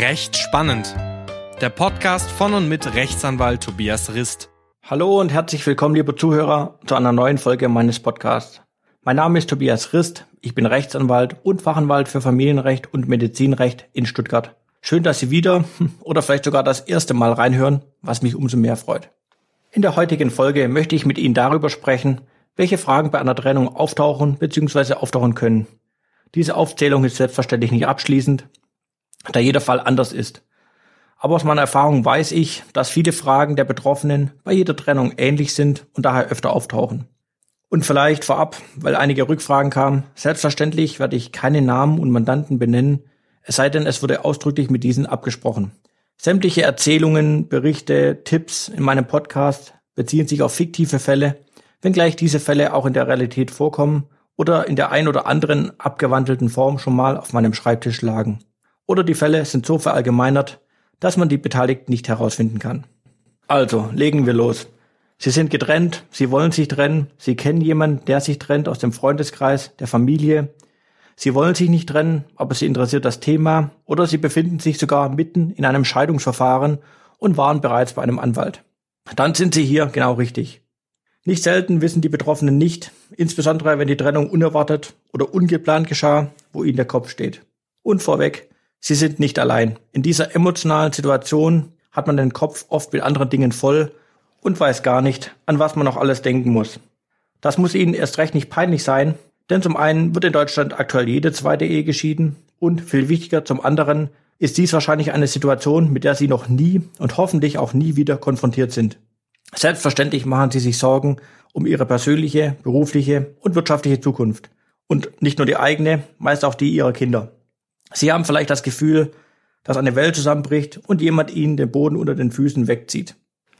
Recht spannend. Der Podcast von und mit Rechtsanwalt Tobias Rist. Hallo und herzlich willkommen, liebe Zuhörer, zu einer neuen Folge meines Podcasts. Mein Name ist Tobias Rist, ich bin Rechtsanwalt und Fachanwalt für Familienrecht und Medizinrecht in Stuttgart. Schön, dass Sie wieder oder vielleicht sogar das erste Mal reinhören, was mich umso mehr freut. In der heutigen Folge möchte ich mit Ihnen darüber sprechen, welche Fragen bei einer Trennung auftauchen bzw. auftauchen können. Diese Aufzählung ist selbstverständlich nicht abschließend, da jeder Fall anders ist. Aber aus meiner Erfahrung weiß ich, dass viele Fragen der Betroffenen bei jeder Trennung ähnlich sind und daher öfter auftauchen. Und vielleicht vorab, weil einige Rückfragen kamen, selbstverständlich werde ich keine Namen und Mandanten benennen, es sei denn, es wurde ausdrücklich mit diesen abgesprochen. Sämtliche Erzählungen, Berichte, Tipps in meinem Podcast beziehen sich auf fiktive Fälle, wenngleich diese Fälle auch in der Realität vorkommen oder in der ein oder anderen abgewandelten Form schon mal auf meinem Schreibtisch lagen oder die Fälle sind so verallgemeinert, dass man die Beteiligten nicht herausfinden kann. Also, legen wir los. Sie sind getrennt, Sie wollen sich trennen, Sie kennen jemanden, der sich trennt aus dem Freundeskreis, der Familie. Sie wollen sich nicht trennen, aber Sie interessiert das Thema oder Sie befinden sich sogar mitten in einem Scheidungsverfahren und waren bereits bei einem Anwalt. Dann sind Sie hier genau richtig. Nicht selten wissen die Betroffenen nicht, insbesondere wenn die Trennung unerwartet oder ungeplant geschah, wo ihnen der Kopf steht. Und vorweg, Sie sind nicht allein. In dieser emotionalen Situation hat man den Kopf oft mit anderen Dingen voll und weiß gar nicht, an was man noch alles denken muss. Das muss Ihnen erst recht nicht peinlich sein, denn zum einen wird in Deutschland aktuell jede zweite Ehe geschieden und viel wichtiger zum anderen ist dies wahrscheinlich eine Situation, mit der Sie noch nie und hoffentlich auch nie wieder konfrontiert sind. Selbstverständlich machen Sie sich Sorgen um Ihre persönliche, berufliche und wirtschaftliche Zukunft. Und nicht nur die eigene, meist auch die Ihrer Kinder. Sie haben vielleicht das Gefühl, dass eine Welt zusammenbricht und jemand Ihnen den Boden unter den Füßen wegzieht.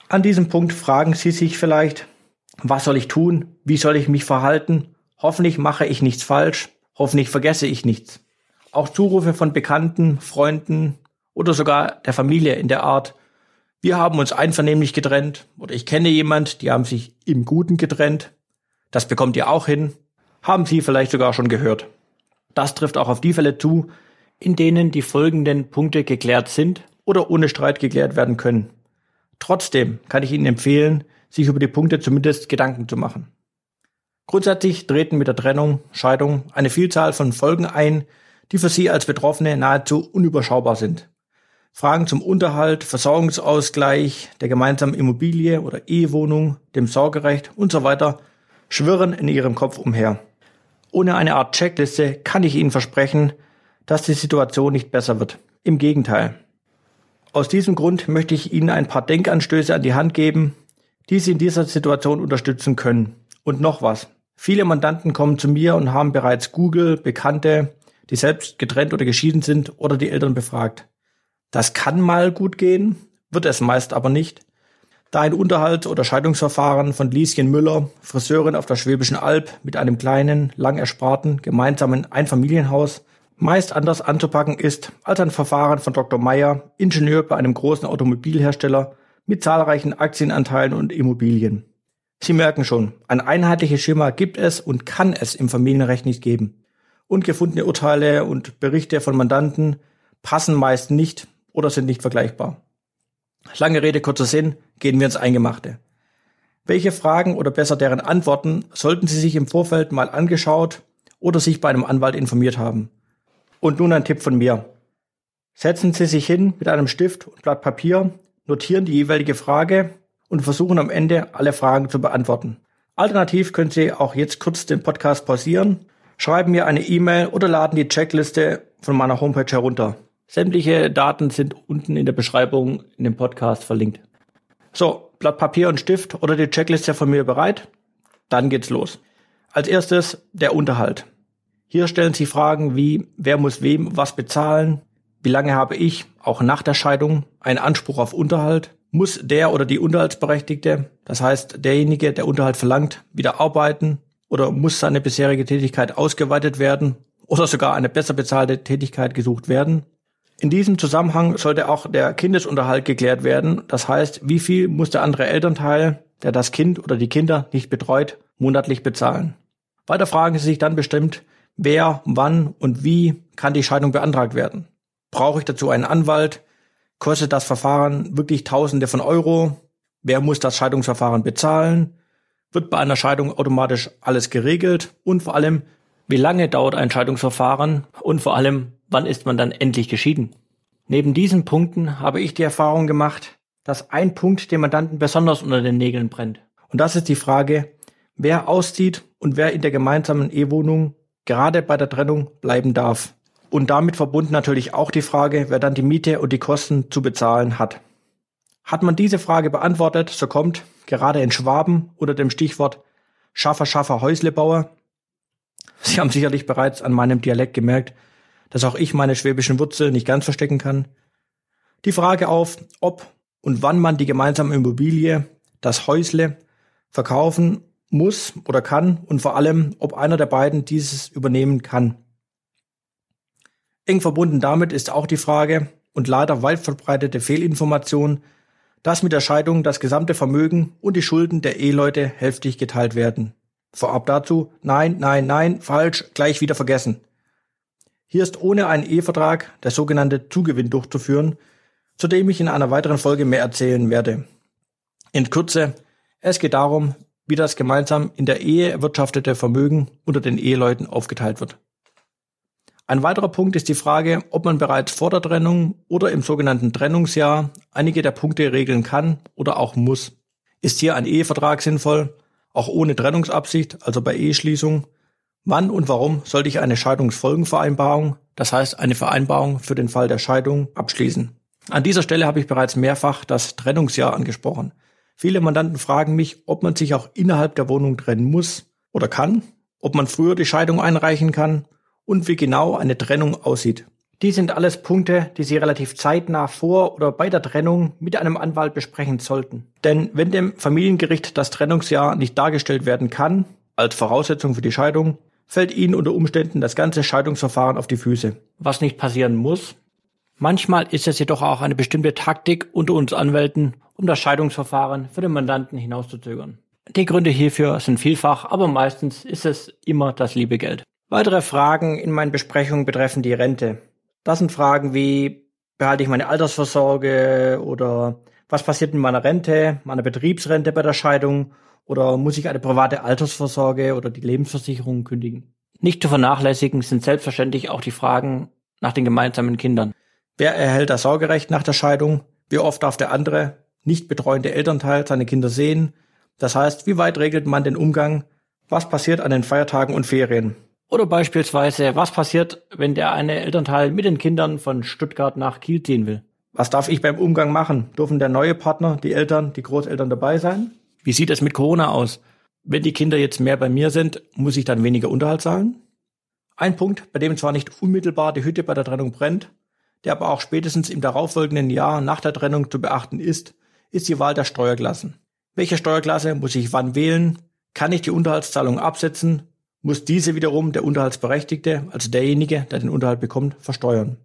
An diesem Punkt fragen Sie sich vielleicht, was soll ich tun? Wie soll ich mich verhalten? Hoffentlich mache ich nichts falsch. Hoffentlich vergesse ich nichts. Auch Zurufe von Bekannten, Freunden oder sogar der Familie in der Art, wir haben uns einvernehmlich getrennt oder ich kenne jemand, die haben sich im Guten getrennt. Das bekommt ihr auch hin. Haben Sie vielleicht sogar schon gehört. Das trifft auch auf die Fälle zu, in denen die folgenden Punkte geklärt sind oder ohne Streit geklärt werden können. Trotzdem kann ich Ihnen empfehlen, sich über die Punkte zumindest Gedanken zu machen. Grundsätzlich treten mit der Trennung, Scheidung eine Vielzahl von Folgen ein, die für Sie als Betroffene nahezu unüberschaubar sind. Fragen zum Unterhalt, Versorgungsausgleich, der gemeinsamen Immobilie oder Ehewohnung, dem Sorgerecht und so weiter schwirren in Ihrem Kopf umher. Ohne eine Art Checkliste kann ich Ihnen versprechen, dass die Situation nicht besser wird. Im Gegenteil. Aus diesem Grund möchte ich Ihnen ein paar Denkanstöße an die Hand geben, die Sie in dieser Situation unterstützen können. Und noch was. Viele Mandanten kommen zu mir und haben bereits Google, Bekannte, die selbst getrennt oder geschieden sind oder die Eltern befragt. Das kann mal gut gehen, wird es meist aber nicht, da ein Unterhalt- oder Scheidungsverfahren von Lieschen Müller, Friseurin auf der Schwäbischen Alb mit einem kleinen, lang ersparten, gemeinsamen Einfamilienhaus meist anders anzupacken ist als ein Verfahren von Dr. Meyer, Ingenieur bei einem großen Automobilhersteller mit zahlreichen Aktienanteilen und Immobilien. Sie merken schon, ein einheitliches Schema gibt es und kann es im Familienrecht nicht geben. Und gefundene Urteile und Berichte von Mandanten passen meist nicht oder sind nicht vergleichbar. Lange Rede, kurzer Sinn, gehen wir ins Eingemachte. Welche Fragen oder besser deren Antworten sollten Sie sich im Vorfeld mal angeschaut oder sich bei einem Anwalt informiert haben? Und nun ein Tipp von mir. Setzen Sie sich hin mit einem Stift und Blatt Papier, notieren die jeweilige Frage und versuchen am Ende alle Fragen zu beantworten. Alternativ können Sie auch jetzt kurz den Podcast pausieren, schreiben mir eine E-Mail oder laden die Checkliste von meiner Homepage herunter. Sämtliche Daten sind unten in der Beschreibung in dem Podcast verlinkt. So, Blatt Papier und Stift oder die Checkliste von mir bereit? Dann geht's los. Als erstes der Unterhalt. Hier stellen sich Fragen wie, wer muss wem was bezahlen? Wie lange habe ich, auch nach der Scheidung, einen Anspruch auf Unterhalt? Muss der oder die Unterhaltsberechtigte, das heißt derjenige, der Unterhalt verlangt, wieder arbeiten? Oder muss seine bisherige Tätigkeit ausgeweitet werden? Oder sogar eine besser bezahlte Tätigkeit gesucht werden? In diesem Zusammenhang sollte auch der Kindesunterhalt geklärt werden. Das heißt, wie viel muss der andere Elternteil, der das Kind oder die Kinder nicht betreut, monatlich bezahlen? Weiter fragen Sie sich dann bestimmt, wer, wann und wie kann die Scheidung beantragt werden. Brauche ich dazu einen Anwalt? Kostet das Verfahren wirklich Tausende von Euro? Wer muss das Scheidungsverfahren bezahlen? Wird bei einer Scheidung automatisch alles geregelt? Und vor allem, wie lange dauert ein Scheidungsverfahren? Und vor allem, wann ist man dann endlich geschieden? Neben diesen Punkten habe ich die Erfahrung gemacht, dass ein Punkt dem Mandanten besonders unter den Nägeln brennt. Und das ist die Frage, wer auszieht und wer in der gemeinsamen Ehewohnung gerade bei der Trennung bleiben darf. Und damit verbunden natürlich auch die Frage, wer dann die Miete und die Kosten zu bezahlen hat. Hat man diese Frage beantwortet, so kommt gerade in Schwaben unter dem Stichwort Schaffer, Schaffer, Häuslebauer. Sie haben sicherlich bereits an meinem Dialekt gemerkt, dass auch ich meine schwäbischen Wurzeln nicht ganz verstecken kann. Die Frage auf, ob und wann man die gemeinsame Immobilie, das Häusle, verkaufen muss oder kann und vor allem, ob einer der beiden dieses übernehmen kann. Eng verbunden damit ist auch die Frage und leider weit verbreitete Fehlinformation, dass mit der Scheidung das gesamte Vermögen und die Schulden der Eheleute hälftig geteilt werden. Vorab dazu, nein, nein, nein, falsch, gleich wieder vergessen. Hier ist ohne einen Ehevertrag der sogenannte Zugewinn durchzuführen, zu dem ich in einer weiteren Folge mehr erzählen werde. In Kürze, es geht darum, wie das gemeinsam in der Ehe erwirtschaftete Vermögen unter den Eheleuten aufgeteilt wird. Ein weiterer Punkt ist die Frage, ob man bereits vor der Trennung oder im sogenannten Trennungsjahr einige der Punkte regeln kann oder auch muss. Ist hier ein Ehevertrag sinnvoll, auch ohne Trennungsabsicht, also bei Eheschließung? Wann und warum sollte ich eine Scheidungsfolgenvereinbarung, das heißt eine Vereinbarung für den Fall der Scheidung, abschließen? An dieser Stelle habe ich bereits mehrfach das Trennungsjahr angesprochen. Viele Mandanten fragen mich, ob man sich auch innerhalb der Wohnung trennen muss oder kann, ob man früher die Scheidung einreichen kann und wie genau eine Trennung aussieht. Dies sind alles Punkte, die Sie relativ zeitnah vor oder bei der Trennung mit einem Anwalt besprechen sollten. Denn wenn dem Familiengericht das Trennungsjahr nicht dargestellt werden kann, als Voraussetzung für die Scheidung, fällt Ihnen unter Umständen das ganze Scheidungsverfahren auf die Füße. Was nicht passieren muss. Manchmal ist es jedoch auch eine bestimmte Taktik unter uns Anwälten, um das Scheidungsverfahren für den Mandanten hinauszuzögern. Die Gründe hierfür sind vielfach, aber meistens ist es immer das liebe Geld. Weitere Fragen in meinen Besprechungen betreffen die Rente. Das sind Fragen wie, behalte ich meine Altersvorsorge oder was passiert mit meiner Rente, meiner Betriebsrente bei der Scheidung oder muss ich eine private Altersvorsorge oder die Lebensversicherung kündigen? Nicht zu vernachlässigen sind selbstverständlich auch die Fragen nach den gemeinsamen Kindern. Wer erhält das Sorgerecht nach der Scheidung? Wie oft darf der andere, nicht betreuende Elternteil seine Kinder sehen? Das heißt, wie weit regelt man den Umgang? Was passiert an den Feiertagen und Ferien? Oder beispielsweise, was passiert, wenn der eine Elternteil mit den Kindern von Stuttgart nach Kiel ziehen will? Was darf ich beim Umgang machen? Dürfen der neue Partner, die Eltern, die Großeltern dabei sein? Wie sieht es mit Corona aus? Wenn die Kinder jetzt mehr bei mir sind, muss ich dann weniger Unterhalt zahlen? Ein Punkt, bei dem zwar nicht unmittelbar die Hütte bei der Trennung brennt, der aber auch spätestens im darauffolgenden Jahr nach der Trennung zu beachten ist, ist die Wahl der Steuerklassen. Welche Steuerklasse muss ich wann wählen? Kann ich die Unterhaltszahlung absetzen? Muss diese wiederum der Unterhaltsberechtigte, also derjenige, der den Unterhalt bekommt, versteuern?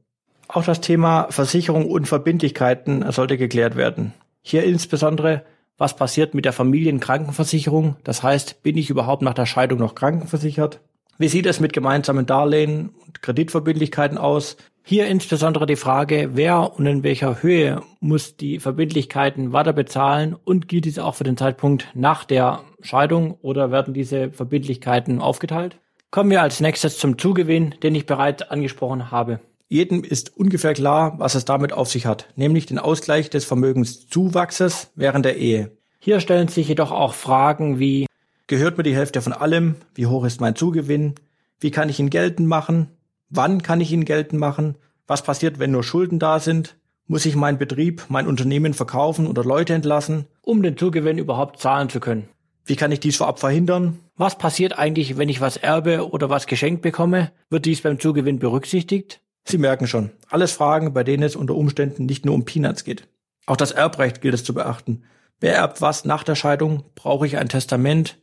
Auch das Thema Versicherung und Verbindlichkeiten sollte geklärt werden. Hier insbesondere, was passiert mit der Familienkrankenversicherung? Das heißt, bin ich überhaupt nach der Scheidung noch krankenversichert? Wie sieht es mit gemeinsamen Darlehen und Kreditverbindlichkeiten aus? Hier insbesondere die Frage, wer und in welcher Höhe muss die Verbindlichkeiten weiter bezahlen und gilt dies auch für den Zeitpunkt nach der Scheidung oder werden diese Verbindlichkeiten aufgeteilt? Kommen wir als nächstes zum Zugewinn, den ich bereits angesprochen habe. Jedem ist ungefähr klar, was es damit auf sich hat, nämlich den Ausgleich des Vermögenszuwachses während der Ehe. Hier stellen sich jedoch auch Fragen wie, gehört mir die Hälfte von allem? Wie hoch ist mein Zugewinn? Wie kann ich ihn geltend machen? Wann kann ich ihn geltend machen? Was passiert, wenn nur Schulden da sind? Muss ich meinen Betrieb, mein Unternehmen verkaufen oder Leute entlassen, um den Zugewinn überhaupt zahlen zu können? Wie kann ich dies vorab verhindern? Was passiert eigentlich, wenn ich was erbe oder was geschenkt bekomme? Wird dies beim Zugewinn berücksichtigt? Sie merken schon, alles Fragen, bei denen es unter Umständen nicht nur um Peanuts geht. Auch das Erbrecht gilt es zu beachten. Wer erbt was nach der Scheidung? Brauche ich ein Testament?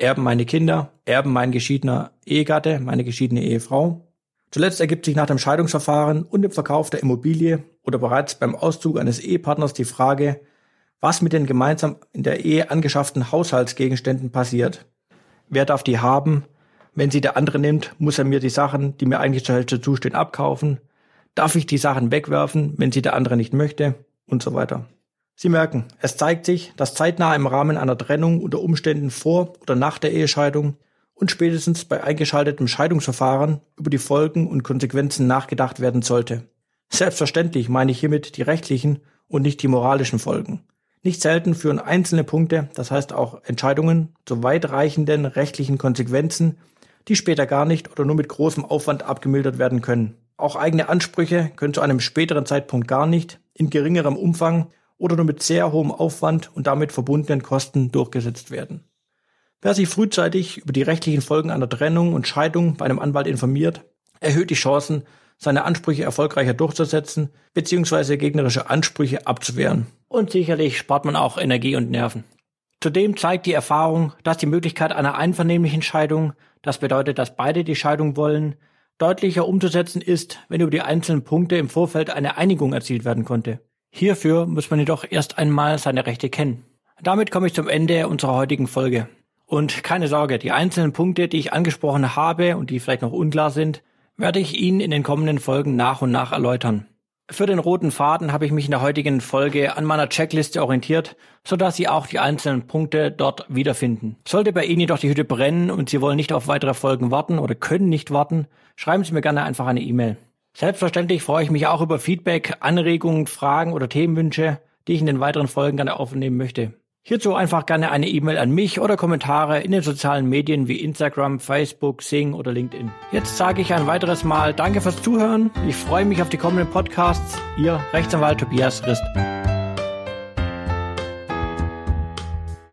Erben meine Kinder? Erben mein geschiedener Ehegatte, meine geschiedene Ehefrau? Zuletzt ergibt sich nach dem Scheidungsverfahren und dem Verkauf der Immobilie oder bereits beim Auszug eines Ehepartners die Frage, was mit den gemeinsam in der Ehe angeschafften Haushaltsgegenständen passiert. Wer darf die haben? Wenn sie der andere nimmt, muss er mir die Sachen, die mir eigentlich zur Hälfte zustehen, abkaufen. Darf ich die Sachen wegwerfen, wenn sie der andere nicht möchte? Und so weiter. Sie merken, es zeigt sich, dass zeitnah im Rahmen einer Trennung unter Umständen vor oder nach der Ehescheidung und spätestens bei eingeschaltetem Scheidungsverfahren über die Folgen und Konsequenzen nachgedacht werden sollte. Selbstverständlich meine ich hiermit die rechtlichen und nicht die moralischen Folgen. Nicht selten führen einzelne Punkte, das heißt auch Entscheidungen, zu weitreichenden rechtlichen Konsequenzen, die später gar nicht oder nur mit großem Aufwand abgemildert werden können. Auch eigene Ansprüche können zu einem späteren Zeitpunkt gar nicht, in geringerem Umfang oder nur mit sehr hohem Aufwand und damit verbundenen Kosten durchgesetzt werden. Wer sich frühzeitig über die rechtlichen Folgen einer Trennung und Scheidung bei einem Anwalt informiert, erhöht die Chancen, seine Ansprüche erfolgreicher durchzusetzen bzw. gegnerische Ansprüche abzuwehren. Und sicherlich spart man auch Energie und Nerven. Zudem zeigt die Erfahrung, dass die Möglichkeit einer einvernehmlichen Scheidung, das bedeutet, dass beide die Scheidung wollen, deutlicher umzusetzen ist, wenn über die einzelnen Punkte im Vorfeld eine Einigung erzielt werden konnte. Hierfür muss man jedoch erst einmal seine Rechte kennen. Damit komme ich zum Ende unserer heutigen Folge. Und keine Sorge, die einzelnen Punkte, die ich angesprochen habe und die vielleicht noch unklar sind, werde ich Ihnen in den kommenden Folgen nach und nach erläutern. Für den roten Faden habe ich mich in der heutigen Folge an meiner Checkliste orientiert, sodass Sie auch die einzelnen Punkte dort wiederfinden. Sollte bei Ihnen jedoch die Hütte brennen und Sie wollen nicht auf weitere Folgen warten oder können nicht warten, schreiben Sie mir gerne einfach eine E-Mail. Selbstverständlich freue ich mich auch über Feedback, Anregungen, Fragen oder Themenwünsche, die ich in den weiteren Folgen gerne aufnehmen möchte. Hierzu einfach gerne eine E-Mail an mich oder Kommentare in den sozialen Medien wie Instagram, Facebook, Sing oder LinkedIn. Jetzt sage ich ein weiteres Mal Danke fürs Zuhören. Ich freue mich auf die kommenden Podcasts. Ihr Rechtsanwalt Tobias Rist.